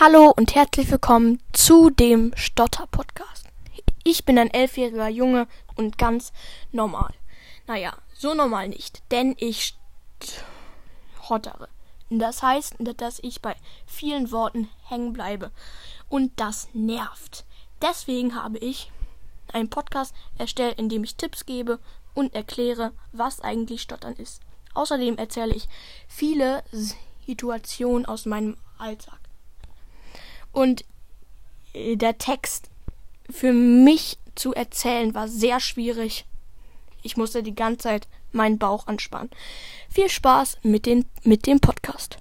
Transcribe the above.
Hallo und herzlich willkommen zu dem Stotter-Podcast. Ich bin ein elfjähriger Junge und ganz normal. Naja, so normal nicht, denn ich stottere. Das heißt, dass ich bei vielen Worten hängen bleibe. Und das nervt. Deswegen habe ich einen Podcast erstellt, in dem ich Tipps gebe und erkläre, was eigentlich Stottern ist. Außerdem erzähle ich viele Situationen aus meinem Alltag. Und äh, der Text für mich zu erzählen war sehr schwierig. Ich musste die ganze Zeit meinen Bauch anspannen. Viel Spaß mit, den, mit dem Podcast.